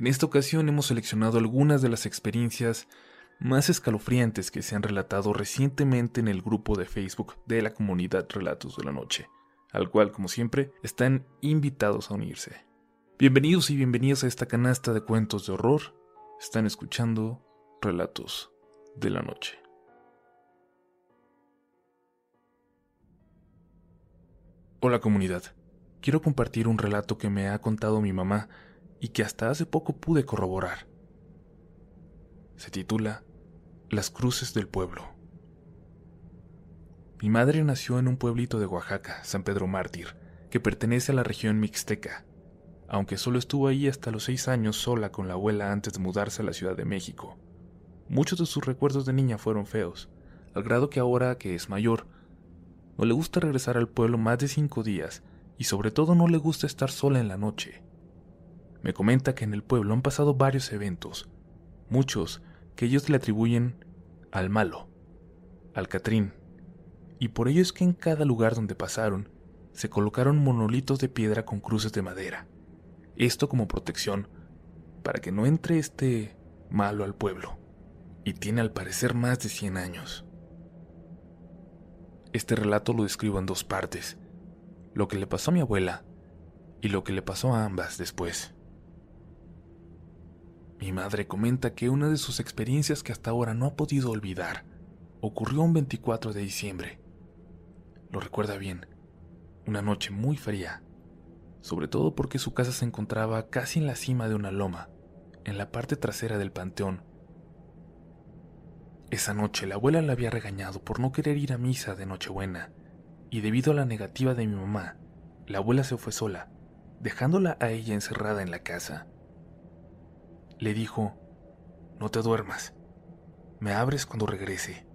En esta ocasión hemos seleccionado algunas de las experiencias más escalofriantes que se han relatado recientemente en el grupo de Facebook de la comunidad Relatos de la Noche, al cual, como siempre, están invitados a unirse. Bienvenidos y bienvenidas a esta canasta de cuentos de horror. Están escuchando Relatos de la Noche. Hola comunidad, quiero compartir un relato que me ha contado mi mamá y que hasta hace poco pude corroborar. Se titula Las Cruces del Pueblo. Mi madre nació en un pueblito de Oaxaca, San Pedro Mártir, que pertenece a la región mixteca, aunque solo estuvo ahí hasta los seis años sola con la abuela antes de mudarse a la Ciudad de México. Muchos de sus recuerdos de niña fueron feos, al grado que ahora que es mayor, no le gusta regresar al pueblo más de cinco días y sobre todo no le gusta estar sola en la noche. Me comenta que en el pueblo han pasado varios eventos, muchos que ellos le atribuyen al malo, al Catrín, y por ello es que en cada lugar donde pasaron se colocaron monolitos de piedra con cruces de madera. Esto como protección para que no entre este malo al pueblo. Y tiene al parecer más de 100 años. Este relato lo describo en dos partes, lo que le pasó a mi abuela y lo que le pasó a ambas después. Mi madre comenta que una de sus experiencias que hasta ahora no ha podido olvidar ocurrió un 24 de diciembre. Lo recuerda bien, una noche muy fría, sobre todo porque su casa se encontraba casi en la cima de una loma, en la parte trasera del panteón, esa noche la abuela la había regañado por no querer ir a misa de Nochebuena, y debido a la negativa de mi mamá, la abuela se fue sola, dejándola a ella encerrada en la casa. Le dijo, no te duermas, me abres cuando regrese.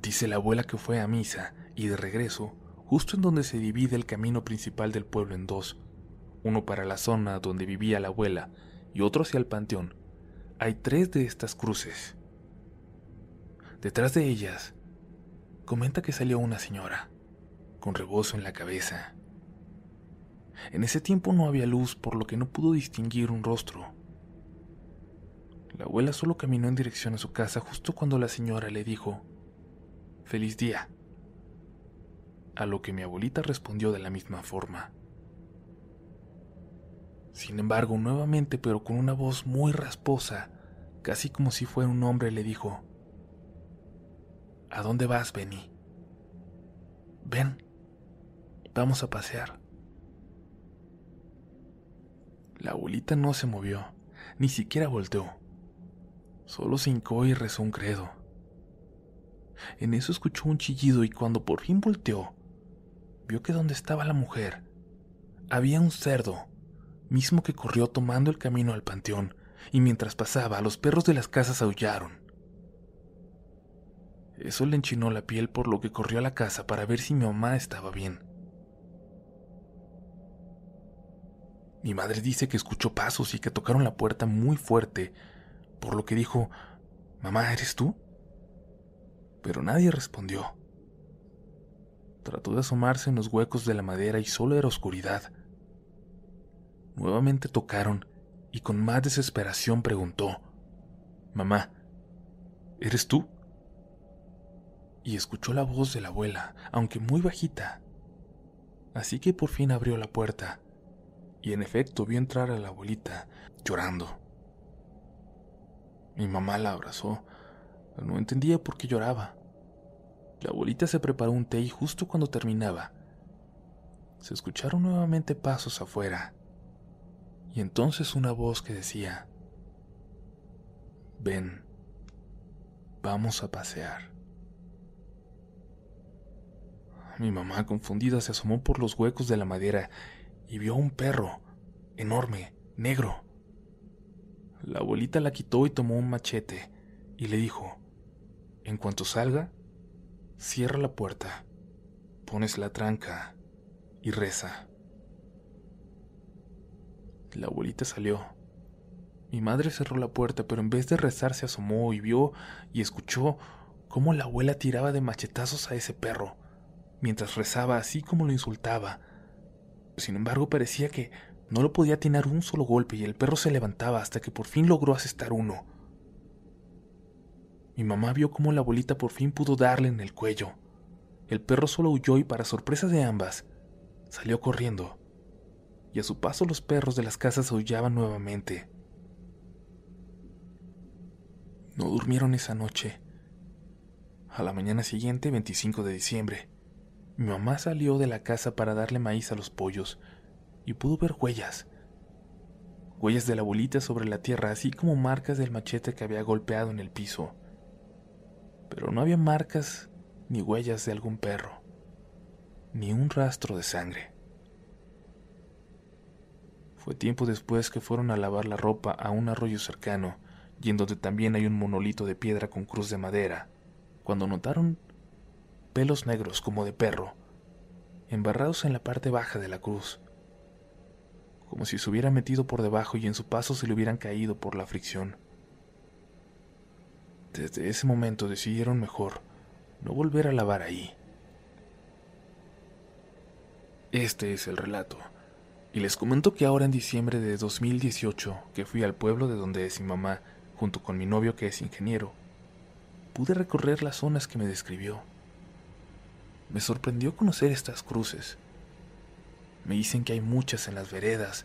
Dice la abuela que fue a misa y de regreso, justo en donde se divide el camino principal del pueblo en dos, uno para la zona donde vivía la abuela y otro hacia el panteón, hay tres de estas cruces. Detrás de ellas, comenta que salió una señora, con rebozo en la cabeza. En ese tiempo no había luz, por lo que no pudo distinguir un rostro. La abuela solo caminó en dirección a su casa justo cuando la señora le dijo, Feliz día. A lo que mi abuelita respondió de la misma forma. Sin embargo, nuevamente, pero con una voz muy rasposa, casi como si fuera un hombre, le dijo, ¿A dónde vas, Benny? Ven, vamos a pasear. La abuelita no se movió, ni siquiera volteó. Solo se hincó y rezó un credo. En eso escuchó un chillido y cuando por fin volteó, vio que donde estaba la mujer había un cerdo mismo que corrió tomando el camino al panteón, y mientras pasaba, los perros de las casas aullaron. Eso le enchinó la piel por lo que corrió a la casa para ver si mi mamá estaba bien. Mi madre dice que escuchó pasos y que tocaron la puerta muy fuerte, por lo que dijo, Mamá, ¿eres tú? Pero nadie respondió. Trató de asomarse en los huecos de la madera y solo era oscuridad. Nuevamente tocaron y con más desesperación preguntó, Mamá, ¿eres tú? Y escuchó la voz de la abuela, aunque muy bajita. Así que por fin abrió la puerta y en efecto vio entrar a la abuelita llorando. Mi mamá la abrazó, no entendía por qué lloraba. La abuelita se preparó un té y justo cuando terminaba, se escucharon nuevamente pasos afuera y entonces una voz que decía, ven, vamos a pasear. Mi mamá, confundida, se asomó por los huecos de la madera y vio a un perro, enorme, negro. La abuelita la quitó y tomó un machete y le dijo, en cuanto salga, cierra la puerta, pones la tranca y reza. La abuelita salió. Mi madre cerró la puerta, pero en vez de rezar se asomó y vio y escuchó cómo la abuela tiraba de machetazos a ese perro, mientras rezaba así como lo insultaba. Sin embargo, parecía que No lo podía atinar un solo golpe y el perro se levantaba hasta que por fin logró asestar uno. Mi mamá vio cómo la abuelita por fin pudo darle en el cuello. El perro solo huyó y para sorpresa de ambas, salió corriendo. Y a su paso los perros de las casas aullaban nuevamente. No durmieron esa noche. A la mañana siguiente, 25 de diciembre, mi mamá salió de la casa para darle maíz a los pollos y pudo ver huellas. Huellas de la abuelita sobre la tierra, así como marcas del machete que había golpeado en el piso. Pero no había marcas ni huellas de algún perro, ni un rastro de sangre. Fue tiempo después que fueron a lavar la ropa a un arroyo cercano, y en donde también hay un monolito de piedra con cruz de madera, cuando notaron pelos negros como de perro, embarrados en la parte baja de la cruz como si se hubiera metido por debajo y en su paso se le hubieran caído por la fricción. Desde ese momento decidieron mejor no volver a lavar ahí. Este es el relato. Y les comento que ahora en diciembre de 2018, que fui al pueblo de donde es mi mamá, junto con mi novio que es ingeniero, pude recorrer las zonas que me describió. Me sorprendió conocer estas cruces, me dicen que hay muchas en las veredas,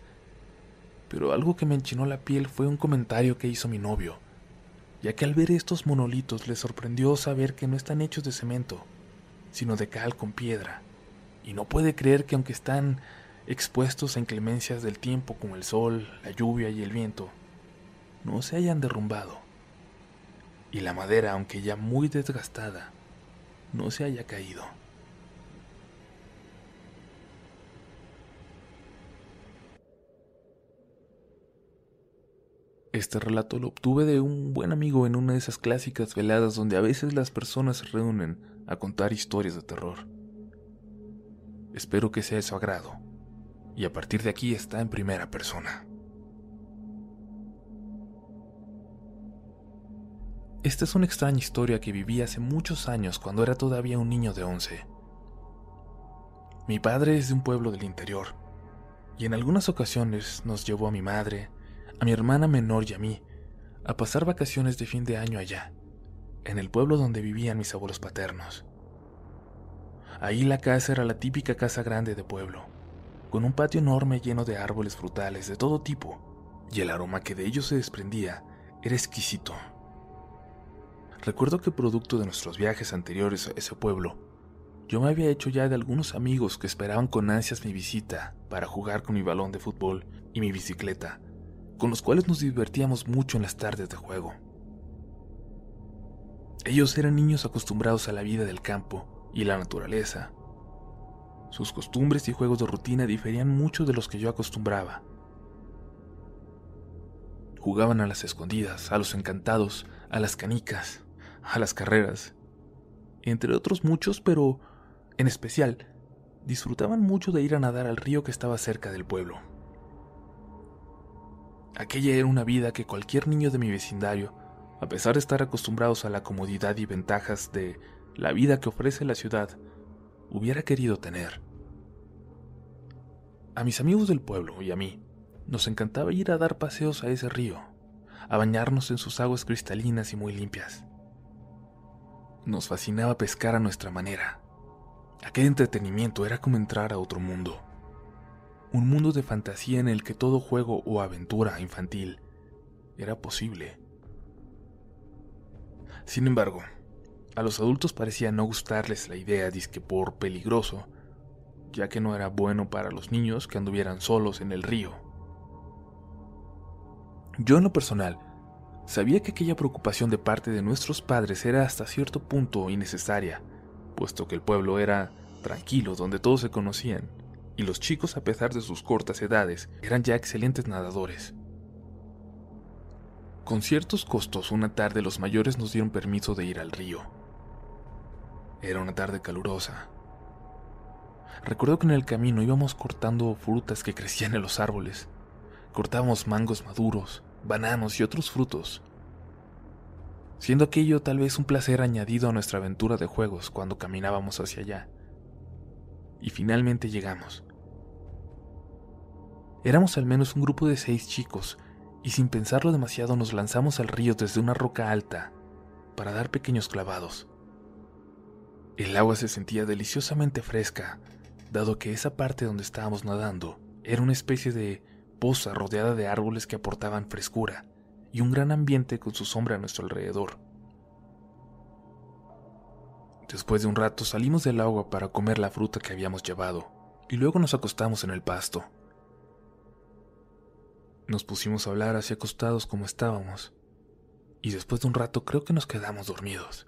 pero algo que me enchinó la piel fue un comentario que hizo mi novio, ya que al ver estos monolitos le sorprendió saber que no están hechos de cemento, sino de cal con piedra, y no puede creer que aunque están expuestos a inclemencias del tiempo como el sol, la lluvia y el viento, no se hayan derrumbado. Y la madera, aunque ya muy desgastada, no se haya caído. Este relato lo obtuve de un buen amigo en una de esas clásicas veladas donde a veces las personas se reúnen a contar historias de terror. Espero que sea de su agrado, y a partir de aquí está en primera persona. Esta es una extraña historia que viví hace muchos años cuando era todavía un niño de 11. Mi padre es de un pueblo del interior, y en algunas ocasiones nos llevó a mi madre, a mi hermana menor y a mí a pasar vacaciones de fin de año allá, en el pueblo donde vivían mis abuelos paternos. Ahí la casa era la típica casa grande de pueblo, con un patio enorme lleno de árboles frutales de todo tipo, y el aroma que de ellos se desprendía era exquisito. Recuerdo que producto de nuestros viajes anteriores a ese pueblo, yo me había hecho ya de algunos amigos que esperaban con ansias mi visita para jugar con mi balón de fútbol y mi bicicleta con los cuales nos divertíamos mucho en las tardes de juego. Ellos eran niños acostumbrados a la vida del campo y la naturaleza. Sus costumbres y juegos de rutina diferían mucho de los que yo acostumbraba. Jugaban a las escondidas, a los encantados, a las canicas, a las carreras, entre otros muchos, pero en especial disfrutaban mucho de ir a nadar al río que estaba cerca del pueblo. Aquella era una vida que cualquier niño de mi vecindario, a pesar de estar acostumbrados a la comodidad y ventajas de la vida que ofrece la ciudad, hubiera querido tener. A mis amigos del pueblo y a mí nos encantaba ir a dar paseos a ese río, a bañarnos en sus aguas cristalinas y muy limpias. Nos fascinaba pescar a nuestra manera. Aquel entretenimiento era como entrar a otro mundo un mundo de fantasía en el que todo juego o aventura infantil era posible. Sin embargo, a los adultos parecía no gustarles la idea disque por peligroso, ya que no era bueno para los niños que anduvieran solos en el río. Yo en lo personal, sabía que aquella preocupación de parte de nuestros padres era hasta cierto punto innecesaria, puesto que el pueblo era tranquilo donde todos se conocían y los chicos, a pesar de sus cortas edades, eran ya excelentes nadadores. Con ciertos costos, una tarde los mayores nos dieron permiso de ir al río. Era una tarde calurosa. Recuerdo que en el camino íbamos cortando frutas que crecían en los árboles. Cortábamos mangos maduros, bananos y otros frutos. Siendo aquello tal vez un placer añadido a nuestra aventura de juegos cuando caminábamos hacia allá. Y finalmente llegamos. Éramos al menos un grupo de seis chicos, y sin pensarlo demasiado nos lanzamos al río desde una roca alta para dar pequeños clavados. El agua se sentía deliciosamente fresca, dado que esa parte donde estábamos nadando era una especie de poza rodeada de árboles que aportaban frescura y un gran ambiente con su sombra a nuestro alrededor. Después de un rato salimos del agua para comer la fruta que habíamos llevado y luego nos acostamos en el pasto. Nos pusimos a hablar así acostados como estábamos y después de un rato creo que nos quedamos dormidos.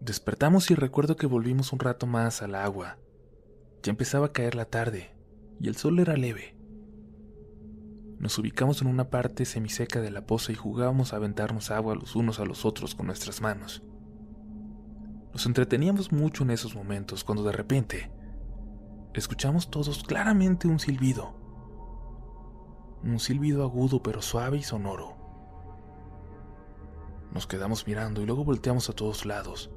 Despertamos y recuerdo que volvimos un rato más al agua. Ya empezaba a caer la tarde y el sol era leve. Nos ubicamos en una parte semiseca de la poza y jugábamos a aventarnos agua los unos a los otros con nuestras manos. Nos entreteníamos mucho en esos momentos cuando de repente escuchamos todos claramente un silbido. Un silbido agudo pero suave y sonoro. Nos quedamos mirando y luego volteamos a todos lados,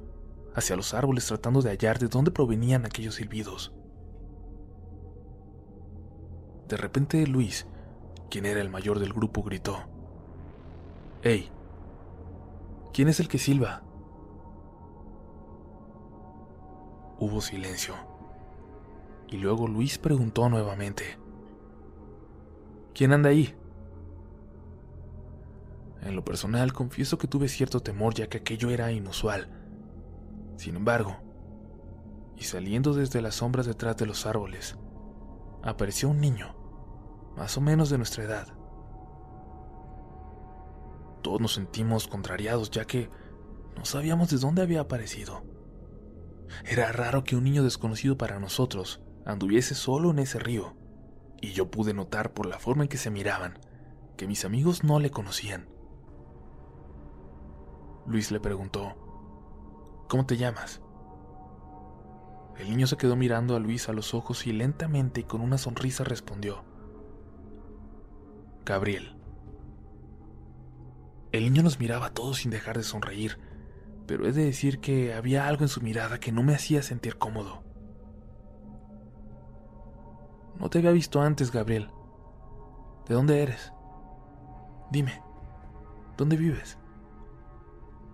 hacia los árboles tratando de hallar de dónde provenían aquellos silbidos. De repente Luis quien era el mayor del grupo, gritó. ¡Ey! ¿Quién es el que silba? Hubo silencio. Y luego Luis preguntó nuevamente. ¿Quién anda ahí? En lo personal, confieso que tuve cierto temor ya que aquello era inusual. Sin embargo, y saliendo desde las sombras detrás de los árboles, apareció un niño más o menos de nuestra edad. Todos nos sentimos contrariados ya que no sabíamos de dónde había aparecido. Era raro que un niño desconocido para nosotros anduviese solo en ese río, y yo pude notar por la forma en que se miraban que mis amigos no le conocían. Luis le preguntó, ¿Cómo te llamas? El niño se quedó mirando a Luis a los ojos y lentamente y con una sonrisa respondió, Gabriel. El niño nos miraba a todos sin dejar de sonreír, pero he de decir que había algo en su mirada que no me hacía sentir cómodo. No te había visto antes, Gabriel. ¿De dónde eres? Dime, ¿dónde vives?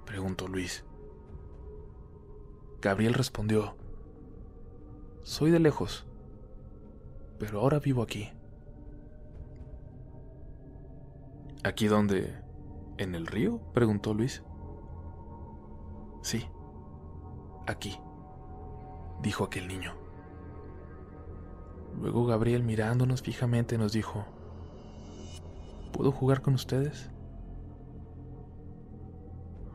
Preguntó Luis. Gabriel respondió, Soy de lejos, pero ahora vivo aquí. ¿Aquí donde? ¿En el río? preguntó Luis. Sí, aquí, dijo aquel niño. Luego Gabriel mirándonos fijamente nos dijo, ¿puedo jugar con ustedes?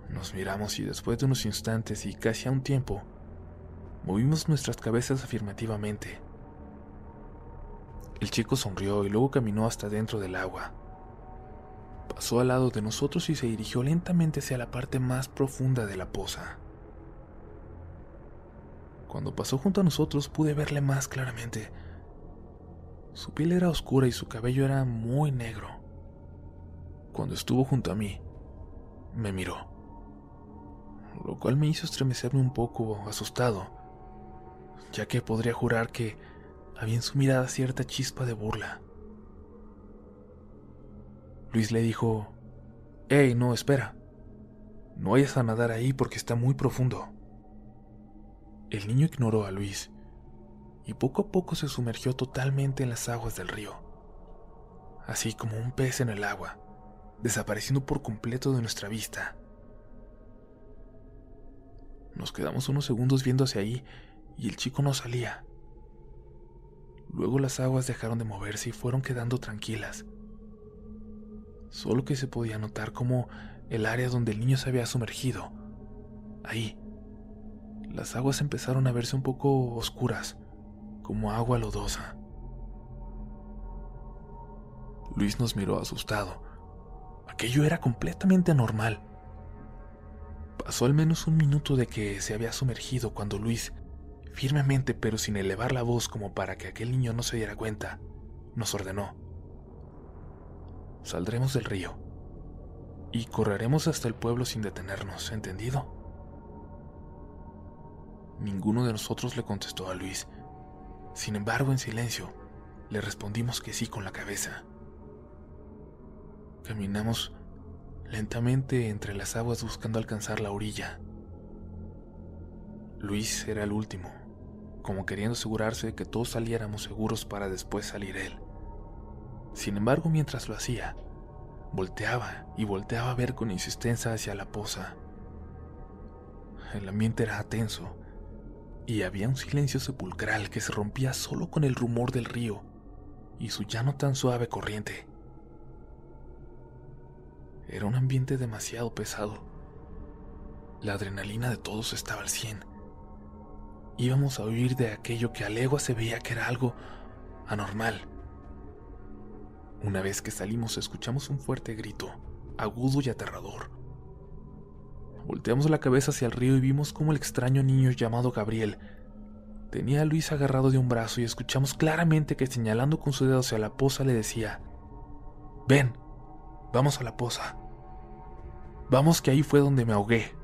Nos miramos y después de unos instantes y casi a un tiempo, movimos nuestras cabezas afirmativamente. El chico sonrió y luego caminó hasta dentro del agua pasó al lado de nosotros y se dirigió lentamente hacia la parte más profunda de la poza. Cuando pasó junto a nosotros pude verle más claramente. Su piel era oscura y su cabello era muy negro. Cuando estuvo junto a mí, me miró, lo cual me hizo estremecerme un poco asustado, ya que podría jurar que había en su mirada cierta chispa de burla. Luis le dijo, Hey, no, espera. No vayas a nadar ahí porque está muy profundo. El niño ignoró a Luis y poco a poco se sumergió totalmente en las aguas del río, así como un pez en el agua, desapareciendo por completo de nuestra vista. Nos quedamos unos segundos viendo hacia ahí y el chico no salía. Luego las aguas dejaron de moverse y fueron quedando tranquilas solo que se podía notar como el área donde el niño se había sumergido, ahí, las aguas empezaron a verse un poco oscuras, como agua lodosa. Luis nos miró asustado. Aquello era completamente anormal. Pasó al menos un minuto de que se había sumergido cuando Luis, firmemente pero sin elevar la voz como para que aquel niño no se diera cuenta, nos ordenó. Saldremos del río y correremos hasta el pueblo sin detenernos, ¿entendido? Ninguno de nosotros le contestó a Luis, Sin embargo, en silencio, le respondimos que sí con la cabeza. Caminamos lentamente entre las aguas buscando alcanzar la orilla. Luis era el último, como queriendo asegurarse de que todos saliéramos seguros para después salir él. Sin embargo, mientras lo hacía, volteaba y volteaba a ver con insistencia hacia la poza. El ambiente era tenso y había un silencio sepulcral que se rompía solo con el rumor del río y su ya no tan suave corriente. Era un ambiente demasiado pesado. La adrenalina de todos estaba al cien. Íbamos a huir de aquello que a legua se veía que era algo anormal. Una vez que salimos escuchamos un fuerte grito, agudo y aterrador. Volteamos la cabeza hacia el río y vimos cómo el extraño niño llamado Gabriel tenía a Luis agarrado de un brazo y escuchamos claramente que señalando con su dedo hacia la poza le decía, Ven, vamos a la poza. Vamos que ahí fue donde me ahogué.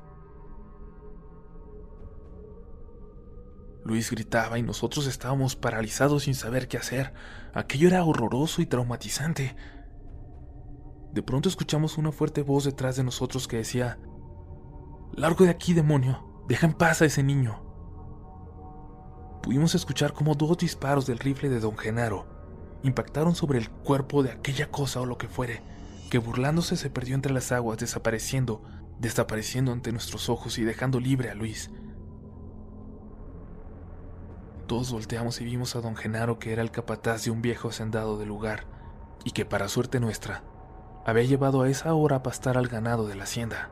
Luis gritaba y nosotros estábamos paralizados sin saber qué hacer. Aquello era horroroso y traumatizante. De pronto escuchamos una fuerte voz detrás de nosotros que decía, Largo de aquí, demonio, deja en paz a ese niño. Pudimos escuchar como dos disparos del rifle de don Genaro impactaron sobre el cuerpo de aquella cosa o lo que fuere, que burlándose se perdió entre las aguas, desapareciendo, desapareciendo ante nuestros ojos y dejando libre a Luis. Todos volteamos y vimos a don Genaro que era el capataz de un viejo hacendado del lugar, y que para suerte nuestra, había llevado a esa hora a pastar al ganado de la hacienda.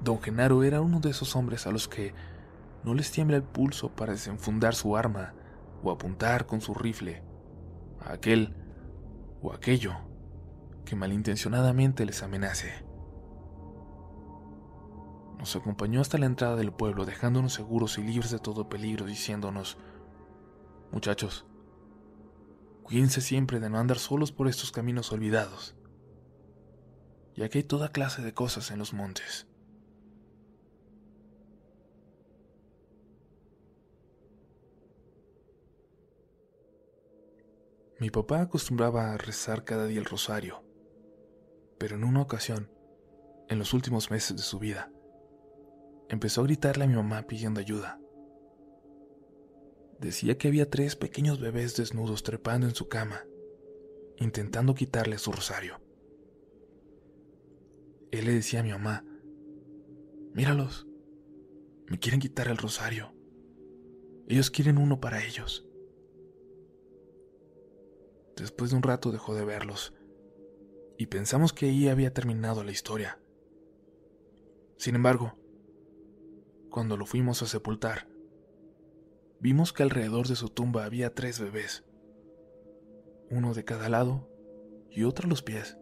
Don Genaro era uno de esos hombres a los que no les tiembla el pulso para desenfundar su arma o apuntar con su rifle a aquel o aquello que malintencionadamente les amenace. Nos acompañó hasta la entrada del pueblo, dejándonos seguros y libres de todo peligro, diciéndonos, muchachos, cuídense siempre de no andar solos por estos caminos olvidados, ya que hay toda clase de cosas en los montes. Mi papá acostumbraba a rezar cada día el rosario, pero en una ocasión, en los últimos meses de su vida, empezó a gritarle a mi mamá pidiendo ayuda. Decía que había tres pequeños bebés desnudos trepando en su cama, intentando quitarle su rosario. Él le decía a mi mamá, míralos, me quieren quitar el rosario. Ellos quieren uno para ellos. Después de un rato dejó de verlos, y pensamos que ahí había terminado la historia. Sin embargo, cuando lo fuimos a sepultar, vimos que alrededor de su tumba había tres bebés, uno de cada lado y otro a los pies.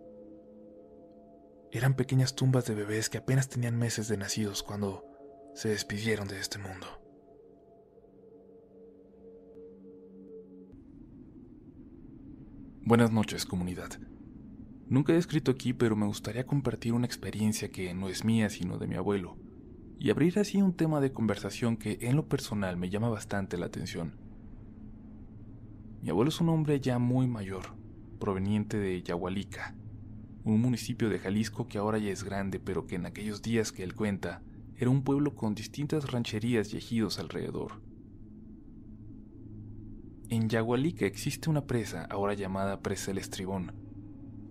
Eran pequeñas tumbas de bebés que apenas tenían meses de nacidos cuando se despidieron de este mundo. Buenas noches, comunidad. Nunca he escrito aquí, pero me gustaría compartir una experiencia que no es mía, sino de mi abuelo, y abrir así un tema de conversación que en lo personal me llama bastante la atención. Mi abuelo es un hombre ya muy mayor, proveniente de Yahualica, un municipio de Jalisco que ahora ya es grande, pero que en aquellos días que él cuenta, era un pueblo con distintas rancherías y ejidos alrededor. En Yagualica existe una presa, ahora llamada Presa El Estribón,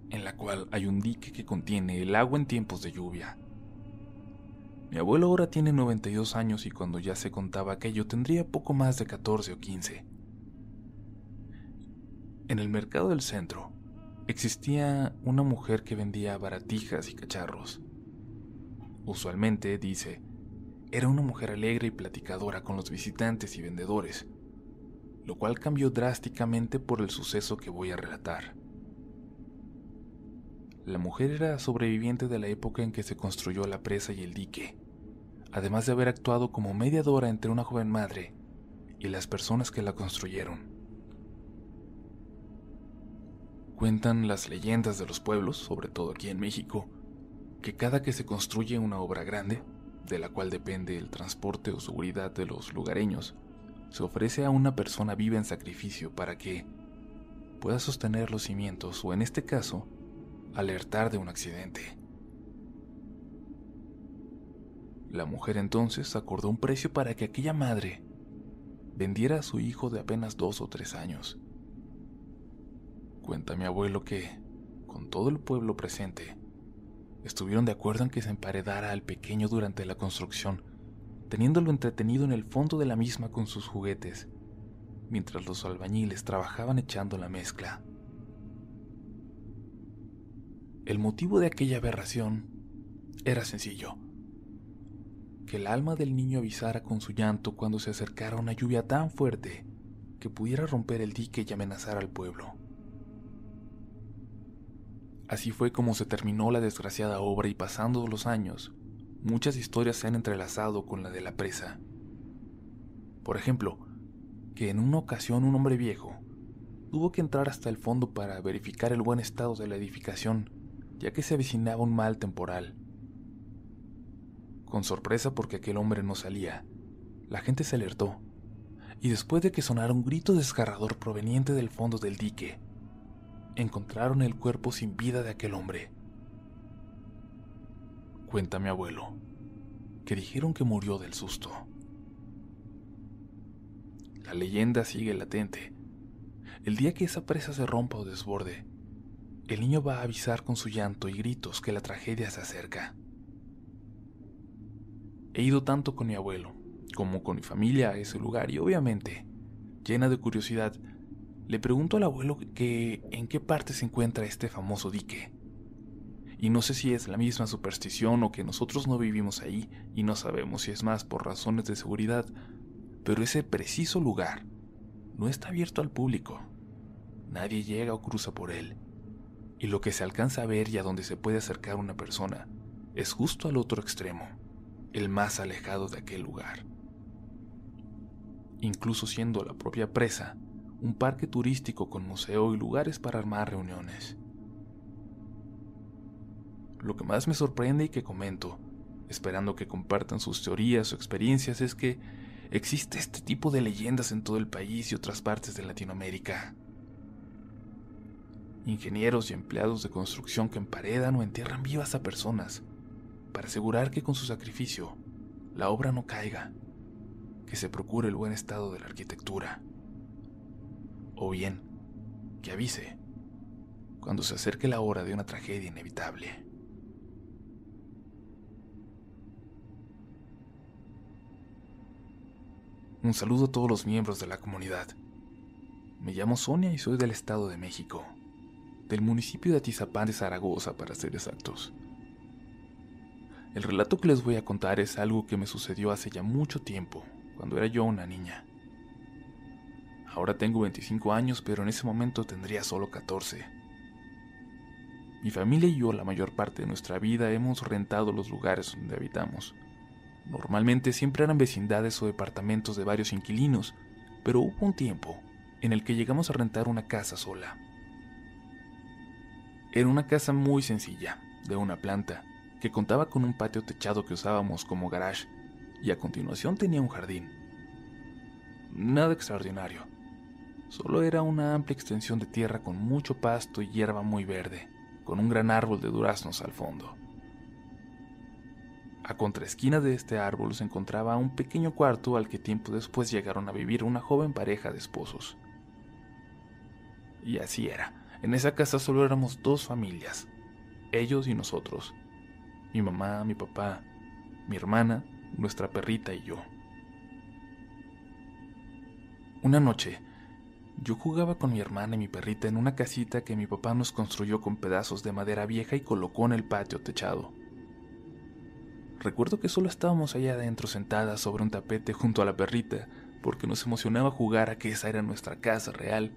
en la cual hay un dique que contiene el agua en tiempos de lluvia. Mi abuelo ahora tiene 92 años y cuando ya se contaba aquello tendría poco más de 14 o 15. En el mercado del centro existía una mujer que vendía baratijas y cacharros. Usualmente, dice, era una mujer alegre y platicadora con los visitantes y vendedores, lo cual cambió drásticamente por el suceso que voy a relatar. La mujer era sobreviviente de la época en que se construyó la presa y el dique, además de haber actuado como mediadora entre una joven madre y las personas que la construyeron. Cuentan las leyendas de los pueblos, sobre todo aquí en México, que cada que se construye una obra grande, de la cual depende el transporte o seguridad de los lugareños, se ofrece a una persona viva en sacrificio para que pueda sostener los cimientos o en este caso, alertar de un accidente. La mujer entonces acordó un precio para que aquella madre vendiera a su hijo de apenas dos o tres años. Cuenta mi abuelo que, con todo el pueblo presente, estuvieron de acuerdo en que se emparedara al pequeño durante la construcción, teniéndolo entretenido en el fondo de la misma con sus juguetes, mientras los albañiles trabajaban echando la mezcla. El motivo de aquella aberración era sencillo. Que el alma del niño avisara con su llanto cuando se acercara una lluvia tan fuerte que pudiera romper el dique y amenazar al pueblo. Así fue como se terminó la desgraciada obra y pasando los años, muchas historias se han entrelazado con la de la presa. Por ejemplo, que en una ocasión un hombre viejo tuvo que entrar hasta el fondo para verificar el buen estado de la edificación, ya que se avecinaba un mal temporal. Con sorpresa porque aquel hombre no salía, la gente se alertó, y después de que sonara un grito desgarrador proveniente del fondo del dique, encontraron el cuerpo sin vida de aquel hombre. Cuenta mi abuelo, que dijeron que murió del susto. La leyenda sigue latente. El día que esa presa se rompa o desborde, el niño va a avisar con su llanto y gritos que la tragedia se acerca. He ido tanto con mi abuelo como con mi familia a ese lugar y obviamente, llena de curiosidad, le pregunto al abuelo que en qué parte se encuentra este famoso dique. Y no sé si es la misma superstición o que nosotros no vivimos ahí y no sabemos si es más por razones de seguridad, pero ese preciso lugar no está abierto al público. Nadie llega o cruza por él. Y lo que se alcanza a ver y a donde se puede acercar una persona es justo al otro extremo, el más alejado de aquel lugar. Incluso siendo la propia presa un parque turístico con museo y lugares para armar reuniones. Lo que más me sorprende y que comento, esperando que compartan sus teorías o experiencias, es que existe este tipo de leyendas en todo el país y otras partes de Latinoamérica. Ingenieros y empleados de construcción que emparedan o entierran vivas a personas para asegurar que con su sacrificio la obra no caiga, que se procure el buen estado de la arquitectura o bien que avise cuando se acerque la hora de una tragedia inevitable. Un saludo a todos los miembros de la comunidad. Me llamo Sonia y soy del Estado de México, del municipio de Atizapán de Zaragoza para ser exactos. El relato que les voy a contar es algo que me sucedió hace ya mucho tiempo, cuando era yo una niña. Ahora tengo 25 años, pero en ese momento tendría solo 14. Mi familia y yo la mayor parte de nuestra vida hemos rentado los lugares donde habitamos. Normalmente siempre eran vecindades o departamentos de varios inquilinos, pero hubo un tiempo en el que llegamos a rentar una casa sola. Era una casa muy sencilla, de una planta, que contaba con un patio techado que usábamos como garage, y a continuación tenía un jardín. Nada extraordinario, Solo era una amplia extensión de tierra con mucho pasto y hierba muy verde, con un gran árbol de duraznos al fondo. A contraesquina de este árbol se encontraba un pequeño cuarto al que tiempo después llegaron a vivir una joven pareja de esposos. Y así era. En esa casa solo éramos dos familias, ellos y nosotros. Mi mamá, mi papá, mi hermana, nuestra perrita y yo. Una noche, yo jugaba con mi hermana y mi perrita en una casita que mi papá nos construyó con pedazos de madera vieja y colocó en el patio techado. Recuerdo que solo estábamos allá adentro sentadas sobre un tapete junto a la perrita, porque nos emocionaba jugar a que esa era nuestra casa real,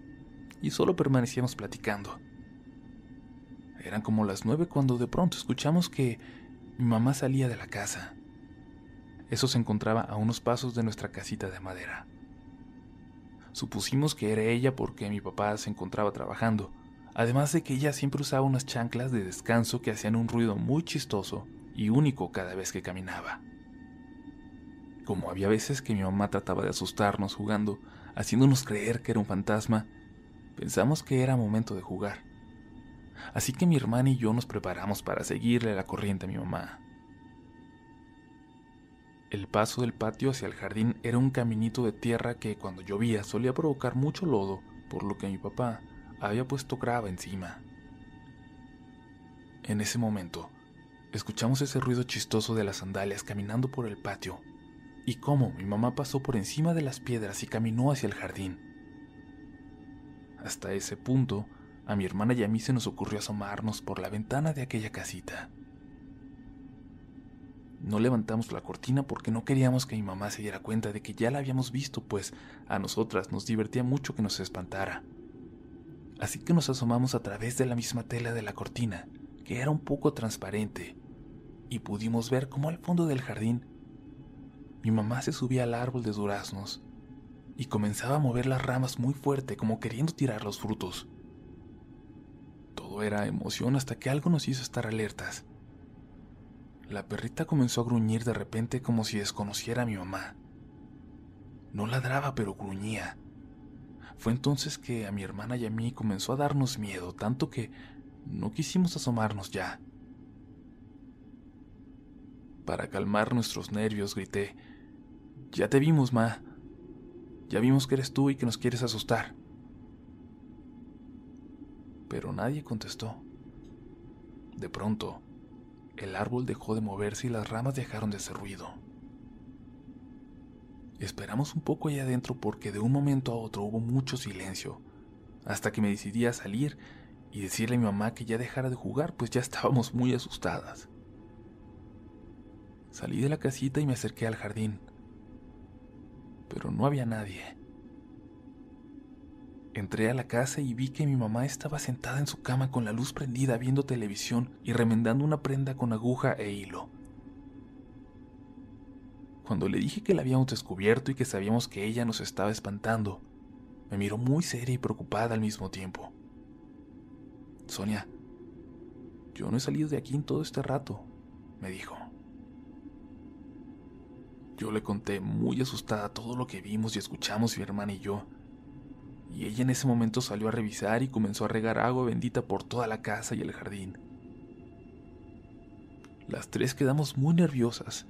y solo permanecíamos platicando. Eran como las nueve cuando de pronto escuchamos que mi mamá salía de la casa. Eso se encontraba a unos pasos de nuestra casita de madera. Supusimos que era ella porque mi papá se encontraba trabajando, además de que ella siempre usaba unas chanclas de descanso que hacían un ruido muy chistoso y único cada vez que caminaba. Como había veces que mi mamá trataba de asustarnos jugando, haciéndonos creer que era un fantasma, pensamos que era momento de jugar. Así que mi hermana y yo nos preparamos para seguirle la corriente a mi mamá. El paso del patio hacia el jardín era un caminito de tierra que cuando llovía solía provocar mucho lodo, por lo que mi papá había puesto grava encima. En ese momento, escuchamos ese ruido chistoso de las sandalias caminando por el patio y cómo mi mamá pasó por encima de las piedras y caminó hacia el jardín. Hasta ese punto, a mi hermana y a mí se nos ocurrió asomarnos por la ventana de aquella casita. No levantamos la cortina porque no queríamos que mi mamá se diera cuenta de que ya la habíamos visto, pues a nosotras nos divertía mucho que nos espantara. Así que nos asomamos a través de la misma tela de la cortina, que era un poco transparente, y pudimos ver cómo al fondo del jardín mi mamá se subía al árbol de duraznos y comenzaba a mover las ramas muy fuerte como queriendo tirar los frutos. Todo era emoción hasta que algo nos hizo estar alertas. La perrita comenzó a gruñir de repente como si desconociera a mi mamá. No ladraba, pero gruñía. Fue entonces que a mi hermana y a mí comenzó a darnos miedo, tanto que no quisimos asomarnos ya. Para calmar nuestros nervios grité, Ya te vimos, Ma. Ya vimos que eres tú y que nos quieres asustar. Pero nadie contestó. De pronto, el árbol dejó de moverse y las ramas dejaron de hacer ruido. Esperamos un poco allá adentro porque de un momento a otro hubo mucho silencio, hasta que me decidí a salir y decirle a mi mamá que ya dejara de jugar, pues ya estábamos muy asustadas. Salí de la casita y me acerqué al jardín, pero no había nadie. Entré a la casa y vi que mi mamá estaba sentada en su cama con la luz prendida viendo televisión y remendando una prenda con aguja e hilo. Cuando le dije que la habíamos descubierto y que sabíamos que ella nos estaba espantando, me miró muy seria y preocupada al mismo tiempo. Sonia, yo no he salido de aquí en todo este rato, me dijo. Yo le conté muy asustada todo lo que vimos y escuchamos mi hermana y yo, y ella en ese momento salió a revisar y comenzó a regar agua bendita por toda la casa y el jardín. Las tres quedamos muy nerviosas.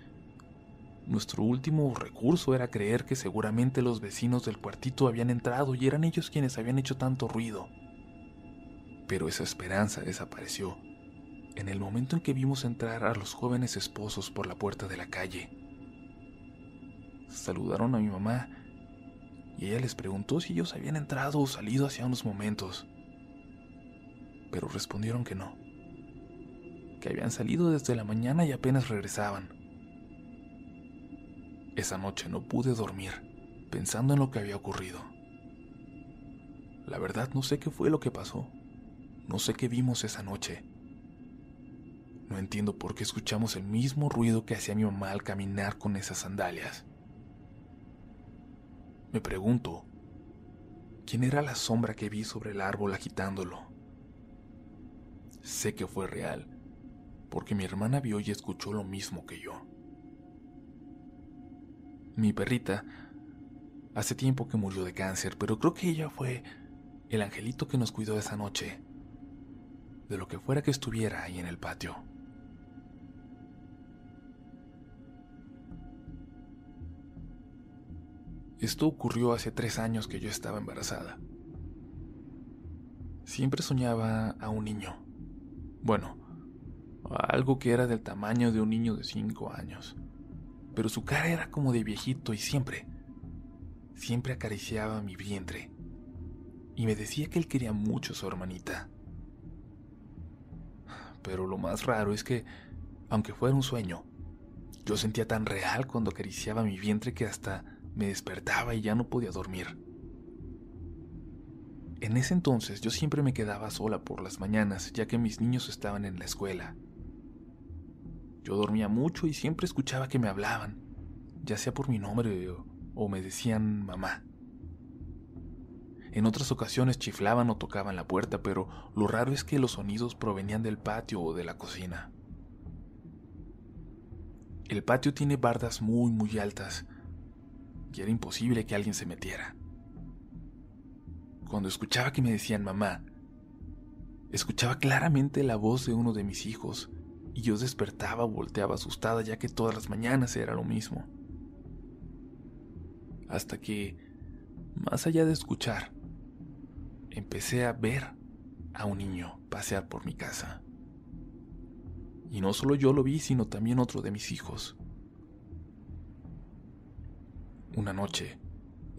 Nuestro último recurso era creer que seguramente los vecinos del cuartito habían entrado y eran ellos quienes habían hecho tanto ruido. Pero esa esperanza desapareció en el momento en que vimos entrar a los jóvenes esposos por la puerta de la calle. Saludaron a mi mamá y ella les preguntó si ellos habían entrado o salido hacía unos momentos. Pero respondieron que no, que habían salido desde la mañana y apenas regresaban. Esa noche no pude dormir pensando en lo que había ocurrido. La verdad no sé qué fue lo que pasó, no sé qué vimos esa noche. No entiendo por qué escuchamos el mismo ruido que hacía mi mamá al caminar con esas sandalias. Me pregunto, ¿quién era la sombra que vi sobre el árbol agitándolo? Sé que fue real, porque mi hermana vio y escuchó lo mismo que yo. Mi perrita hace tiempo que murió de cáncer, pero creo que ella fue el angelito que nos cuidó esa noche, de lo que fuera que estuviera ahí en el patio. Esto ocurrió hace tres años que yo estaba embarazada. Siempre soñaba a un niño. Bueno, algo que era del tamaño de un niño de cinco años. Pero su cara era como de viejito y siempre, siempre acariciaba mi vientre. Y me decía que él quería mucho a su hermanita. Pero lo más raro es que, aunque fuera un sueño, yo sentía tan real cuando acariciaba mi vientre que hasta me despertaba y ya no podía dormir. En ese entonces yo siempre me quedaba sola por las mañanas, ya que mis niños estaban en la escuela. Yo dormía mucho y siempre escuchaba que me hablaban, ya sea por mi nombre o, me decían mamá. En otras ocasiones chiflaban o tocaban la puerta, pero lo raro es que los sonidos provenían del patio o de la cocina. El patio tiene bardas muy muy altas y era imposible que alguien se metiera. Cuando escuchaba que me decían mamá, escuchaba claramente la voz de uno de mis hijos y yo despertaba volteaba asustada ya que todas las mañanas era lo mismo. Hasta que, más allá de escuchar, empecé a ver a un niño pasear por mi casa. Y no solo yo lo vi, sino también otro de mis hijos. Una noche,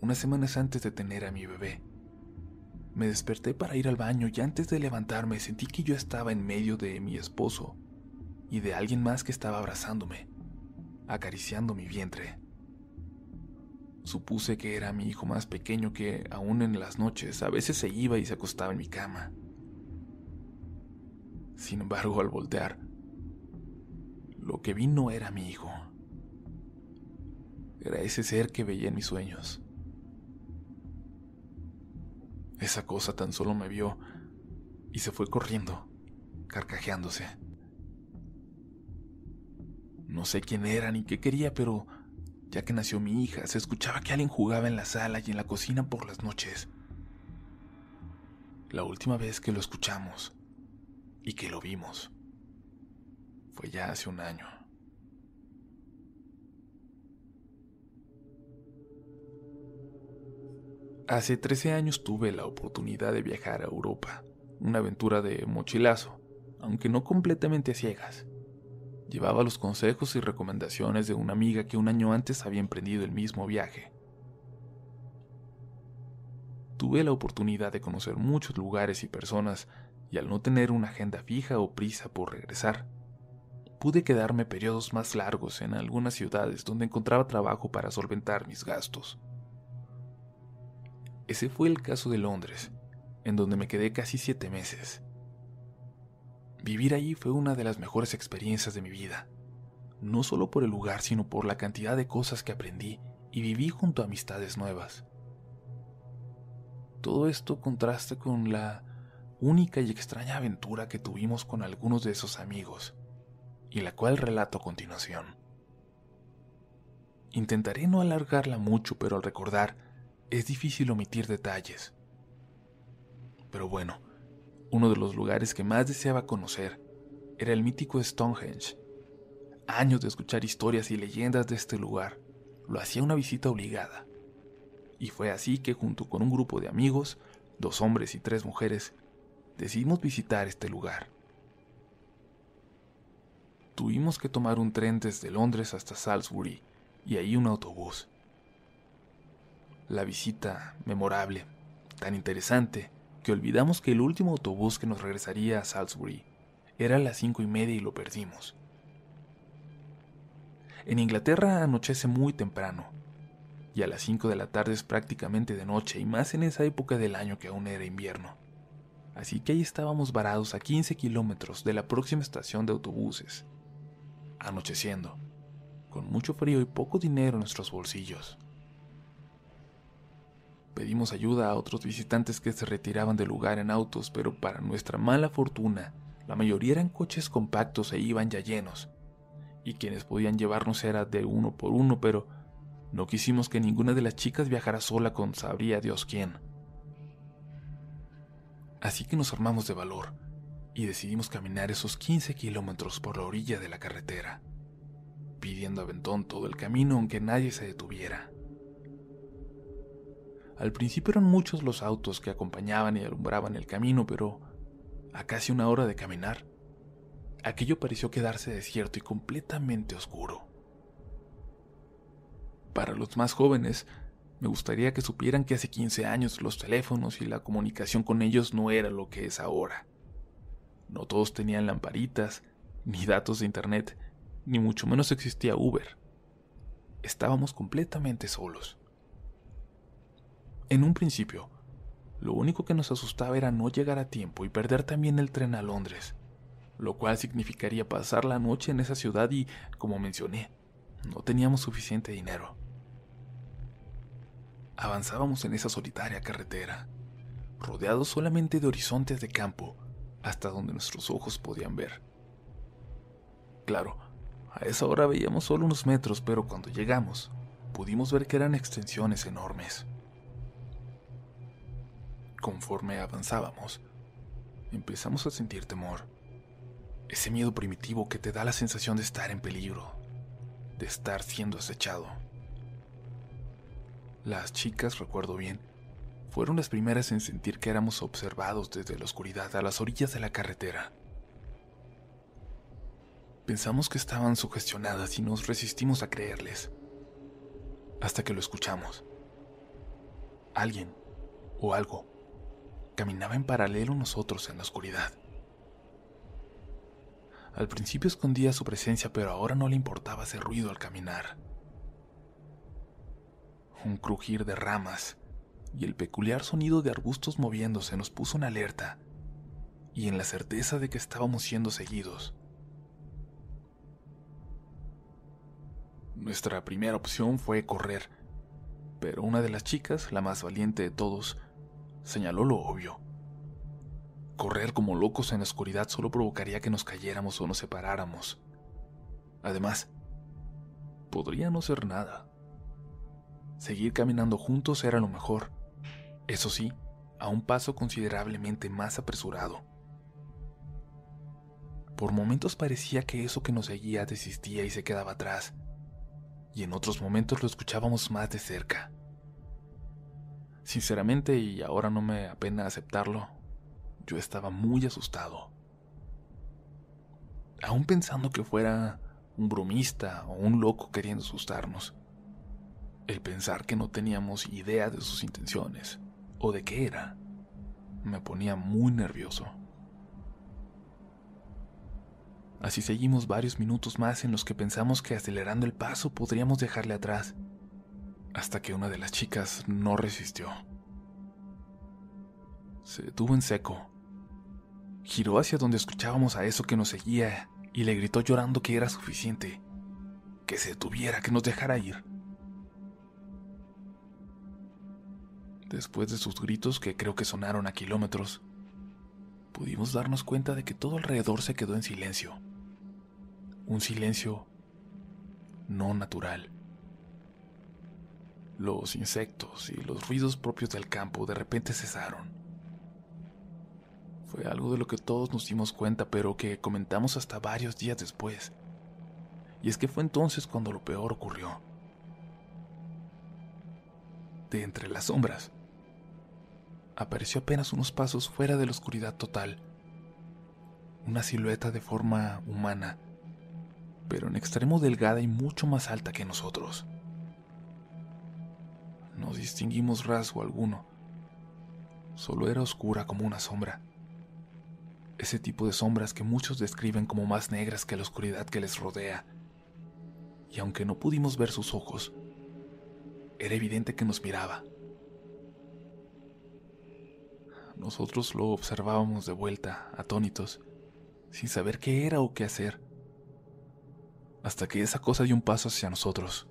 unas semanas antes de tener a mi bebé, me desperté para ir al baño y antes de levantarme sentí que yo estaba en medio de mi esposo y de alguien más que estaba abrazándome, acariciando mi vientre. Supuse que era mi hijo más pequeño que, aún en las noches, a veces se iba y se acostaba en mi cama. Sin embargo, al voltear, lo que vi no era mi hijo. Era ese ser que veía en mis sueños. Esa cosa tan solo me vio y se fue corriendo, carcajeándose. No sé quién era ni qué quería, pero ya que nació mi hija, se escuchaba que alguien jugaba en la sala y en la cocina por las noches. La última vez que lo escuchamos y que lo vimos fue ya hace un año. Hace 13 años tuve la oportunidad de viajar a Europa, una aventura de mochilazo, aunque no completamente a ciegas. Llevaba los consejos y recomendaciones de una amiga que un año antes había emprendido el mismo viaje. Tuve la oportunidad de conocer muchos lugares y personas y al no tener una agenda fija o prisa por regresar, pude quedarme periodos más largos en algunas ciudades donde encontraba trabajo para solventar mis gastos. Ese fue el caso de Londres, en donde me quedé casi siete meses. Vivir allí fue una de las mejores experiencias de mi vida, no solo por el lugar, sino por la cantidad de cosas que aprendí y viví junto a amistades nuevas. Todo esto contrasta con la única y extraña aventura que tuvimos con algunos de esos amigos, y la cual relato a continuación. Intentaré no alargarla mucho, pero al recordar, es difícil omitir detalles. Pero bueno, uno de los lugares que más deseaba conocer era el mítico Stonehenge. Años de escuchar historias y leyendas de este lugar lo hacía una visita obligada. Y fue así que junto con un grupo de amigos, dos hombres y tres mujeres, decidimos visitar este lugar. Tuvimos que tomar un tren desde Londres hasta Salisbury y ahí un autobús. La visita memorable, tan interesante, que olvidamos que el último autobús que nos regresaría a Salisbury era a las cinco y media y lo perdimos. En Inglaterra anochece muy temprano, y a las cinco de la tarde es prácticamente de noche, y más en esa época del año que aún era invierno así que ahí estábamos varados a 15 kilómetros de la próxima estación de autobuses, anocheciendo, con mucho frío y poco dinero en nuestros bolsillos. Pedimos ayuda a otros visitantes que se retiraban del lugar en autos, pero para nuestra mala fortuna, la mayoría eran coches compactos e iban ya llenos, y quienes podían llevarnos era de uno por uno, pero no quisimos que ninguna de las chicas viajara sola con sabría Dios quién. Así que nos armamos de valor y decidimos caminar esos 15 kilómetros por la orilla de la carretera, pidiendo aventón todo el camino aunque nadie se detuviera. Al principio eran muchos los autos que acompañaban y alumbraban el camino, pero a casi una hora de caminar, aquello pareció quedarse desierto y completamente oscuro. Para los más jóvenes, me gustaría que supieran que hace 15 años los teléfonos y la comunicación con ellos no era lo que es ahora. No todos tenían lamparitas, ni datos de internet, ni mucho menos existía Uber. Estábamos completamente solos. En un principio, lo único que nos asustaba era no llegar a tiempo y perder también el tren a Londres, lo cual significaría pasar la noche en esa ciudad y, como mencioné, no teníamos suficiente dinero. Avanzábamos en esa solitaria carretera, rodeados solamente de horizontes de campo, hasta donde nuestros ojos podían ver. Claro, A esa hora veíamos solo unos metros, pero cuando llegamos, pudimos ver que eran extensiones enormes. Conforme avanzábamos, empezamos a sentir temor. Ese miedo primitivo que te da la sensación de estar en peligro, de estar siendo acechado. Las chicas, recuerdo bien, fueron las primeras en sentir que éramos observados desde la oscuridad a las orillas de la carretera. Pensamos que estaban sugestionadas y nos resistimos a creerles, hasta que lo escuchamos. Alguien o algo caminaba en paralelo a nosotros en la oscuridad. Al principio escondía su presencia, pero ahora no le importaba hacer ruido al caminar. Un crujir de ramas y el peculiar sonido de arbustos moviéndose nos puso en alerta y en la certeza de que estábamos siendo seguidos. Nuestra primera opción fue correr, pero una de las chicas, la más valiente de todos, señaló lo obvio. Correr como locos en la oscuridad solo provocaría que nos cayéramos o nos separáramos. Además, podría no ser nada. Seguir caminando juntos era lo mejor. Eso sí, a un paso considerablemente más apresurado. Por momentos parecía que eso que nos seguía desistía y se quedaba atrás, y en otros momentos lo escuchábamos más de cerca. Sinceramente, y ahora no me apena aceptarlo, yo estaba muy asustado. Aún pensando que fuera un bromista o un loco queriendo asustarnos. El pensar que no teníamos idea de sus intenciones o de qué era me ponía muy nervioso. Así seguimos varios minutos más en los que pensamos que acelerando el paso podríamos dejarle atrás hasta que una de las chicas no resistió. Se detuvo en seco. Giró hacia donde escuchábamos a eso que nos seguía y le gritó llorando que era suficiente, que se detuviera, que nos dejara ir. Después de sus gritos, que creo que sonaron a kilómetros, pudimos darnos cuenta de que todo alrededor se quedó en silencio. Un silencio no natural. Los insectos y los ruidos propios del campo de repente cesaron. Fue algo de lo que todos nos dimos cuenta, pero que comentamos hasta varios días después. Y es que fue entonces cuando lo peor ocurrió. De entre las sombras, apareció apenas unos pasos fuera de la oscuridad total. Una silueta de forma humana, pero en extremo delgada y mucho más alta que nosotros. No distinguimos rasgo alguno. Solo era oscura como una sombra. Ese tipo de sombras que muchos describen como más negras que la oscuridad que les rodea. Y aunque no pudimos ver sus ojos, era evidente que nos miraba. Nosotros lo observábamos de vuelta, atónitos, sin saber qué era o qué hacer, hasta que esa cosa dio un paso hacia nosotros.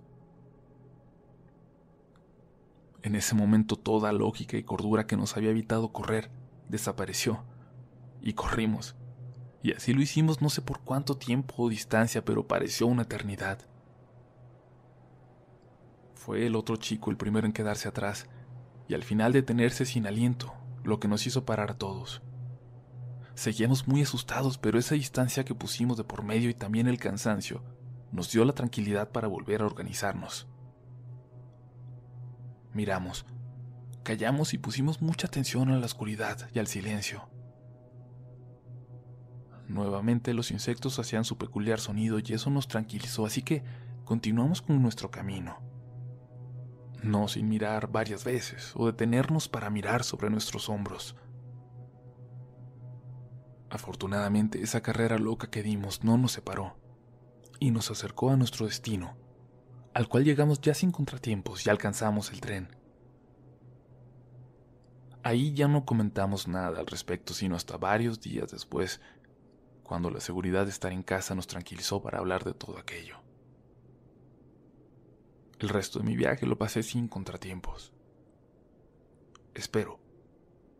En ese momento toda lógica y cordura que nos había evitado correr desapareció y corrimos. Y así lo hicimos no sé por cuánto tiempo o distancia, pero pareció una eternidad. Fue el otro chico el primero en quedarse atrás y al final detenerse sin aliento, lo que nos hizo parar a todos. Seguíamos muy asustados, pero esa distancia que pusimos de por medio y también el cansancio nos dio la tranquilidad para volver a organizarnos. Miramos, callamos y pusimos mucha atención a la oscuridad y al silencio. Nuevamente los insectos hacían su peculiar sonido y eso nos tranquilizó, así que continuamos con nuestro camino. No sin mirar varias veces o detenernos para mirar sobre nuestros hombros. Afortunadamente esa carrera loca que dimos no nos separó y nos acercó a nuestro destino al cual llegamos ya sin contratiempos y alcanzamos el tren. Ahí ya no comentamos nada al respecto, sino hasta varios días después, cuando la seguridad de estar en casa nos tranquilizó para hablar de todo aquello. El resto de mi viaje lo pasé sin contratiempos. Espero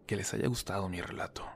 que les haya gustado mi relato.